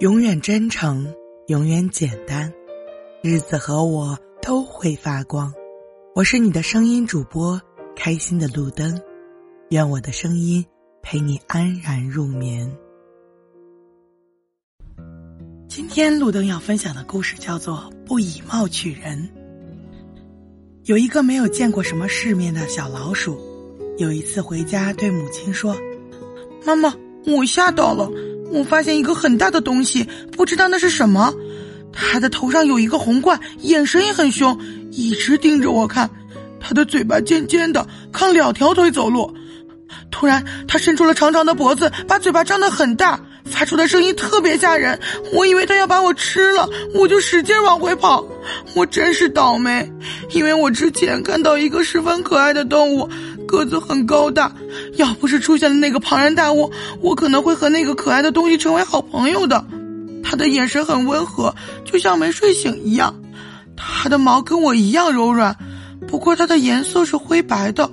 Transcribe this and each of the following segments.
永远真诚，永远简单，日子和我都会发光。我是你的声音主播，开心的路灯。愿我的声音陪你安然入眠。今天路灯要分享的故事叫做《不以貌取人》。有一个没有见过什么世面的小老鼠，有一次回家对母亲说：“妈妈，我吓到了，我发现一个很大的东西，不知道那是什么。他的头上有一个红冠，眼神也很凶，一直盯着我看。他的嘴巴尖尖的，靠两条腿走路。突然，他伸出了长长的脖子，把嘴巴张得很大。”发出的声音特别吓人，我以为他要把我吃了，我就使劲往回跑。我真是倒霉，因为我之前看到一个十分可爱的动物，个子很高大，要不是出现了那个庞然大物，我可能会和那个可爱的东西成为好朋友的。它的眼神很温和，就像没睡醒一样。它的毛跟我一样柔软，不过它的颜色是灰白的。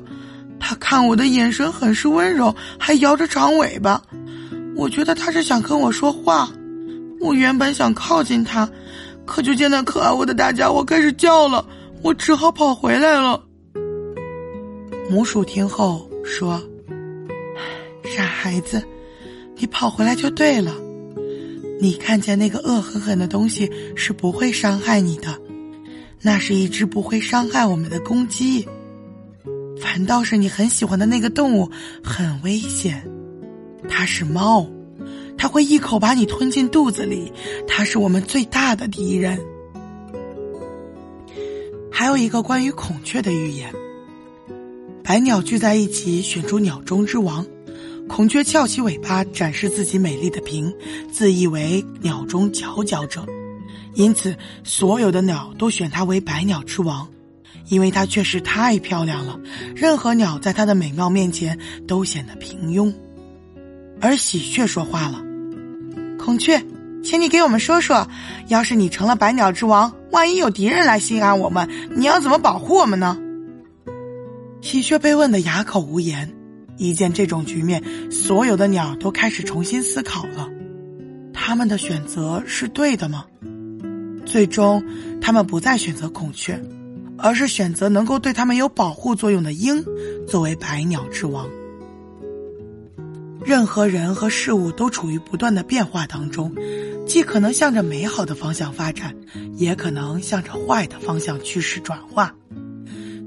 它看我的眼神很是温柔，还摇着长尾巴。我觉得他是想跟我说话，我原本想靠近他，可就见那可爱我的大家伙开始叫了，我只好跑回来了。母鼠听后说：“傻孩子，你跑回来就对了。你看见那个恶狠狠的东西是不会伤害你的，那是一只不会伤害我们的公鸡。反倒是你很喜欢的那个动物很危险。”它是猫，它会一口把你吞进肚子里，它是我们最大的敌人。还有一个关于孔雀的寓言：百鸟聚在一起，选出鸟中之王。孔雀翘起尾巴，展示自己美丽的屏，自以为鸟中佼佼者，因此所有的鸟都选它为百鸟之王，因为它确实太漂亮了，任何鸟在它的美貌面前都显得平庸。而喜鹊说话了：“孔雀，请你给我们说说，要是你成了百鸟之王，万一有敌人来侵害我们，你要怎么保护我们呢？”喜鹊被问得哑口无言。一见这种局面，所有的鸟都开始重新思考了：他们的选择是对的吗？最终，他们不再选择孔雀，而是选择能够对他们有保护作用的鹰作为百鸟之王。任何人和事物都处于不断的变化当中，既可能向着美好的方向发展，也可能向着坏的方向趋势转化。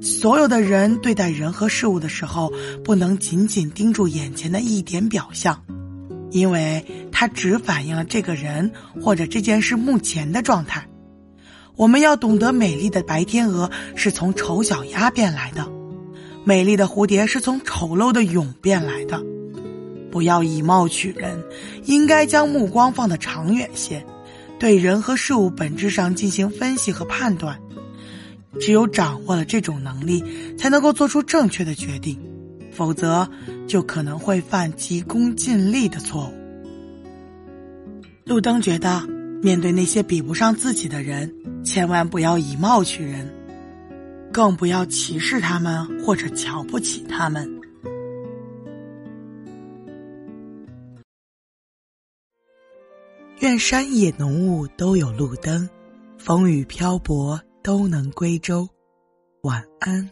所有的人对待人和事物的时候，不能仅仅盯住眼前的一点表象，因为它只反映了这个人或者这件事目前的状态。我们要懂得，美丽的白天鹅是从丑小鸭变来的，美丽的蝴蝶是从丑陋的蛹变来的。不要以貌取人，应该将目光放得长远些，对人和事物本质上进行分析和判断。只有掌握了这种能力，才能够做出正确的决定，否则就可能会犯急功近利的错误。路灯觉得，面对那些比不上自己的人，千万不要以貌取人，更不要歧视他们或者瞧不起他们。愿山野浓雾都有路灯，风雨漂泊都能归舟。晚安。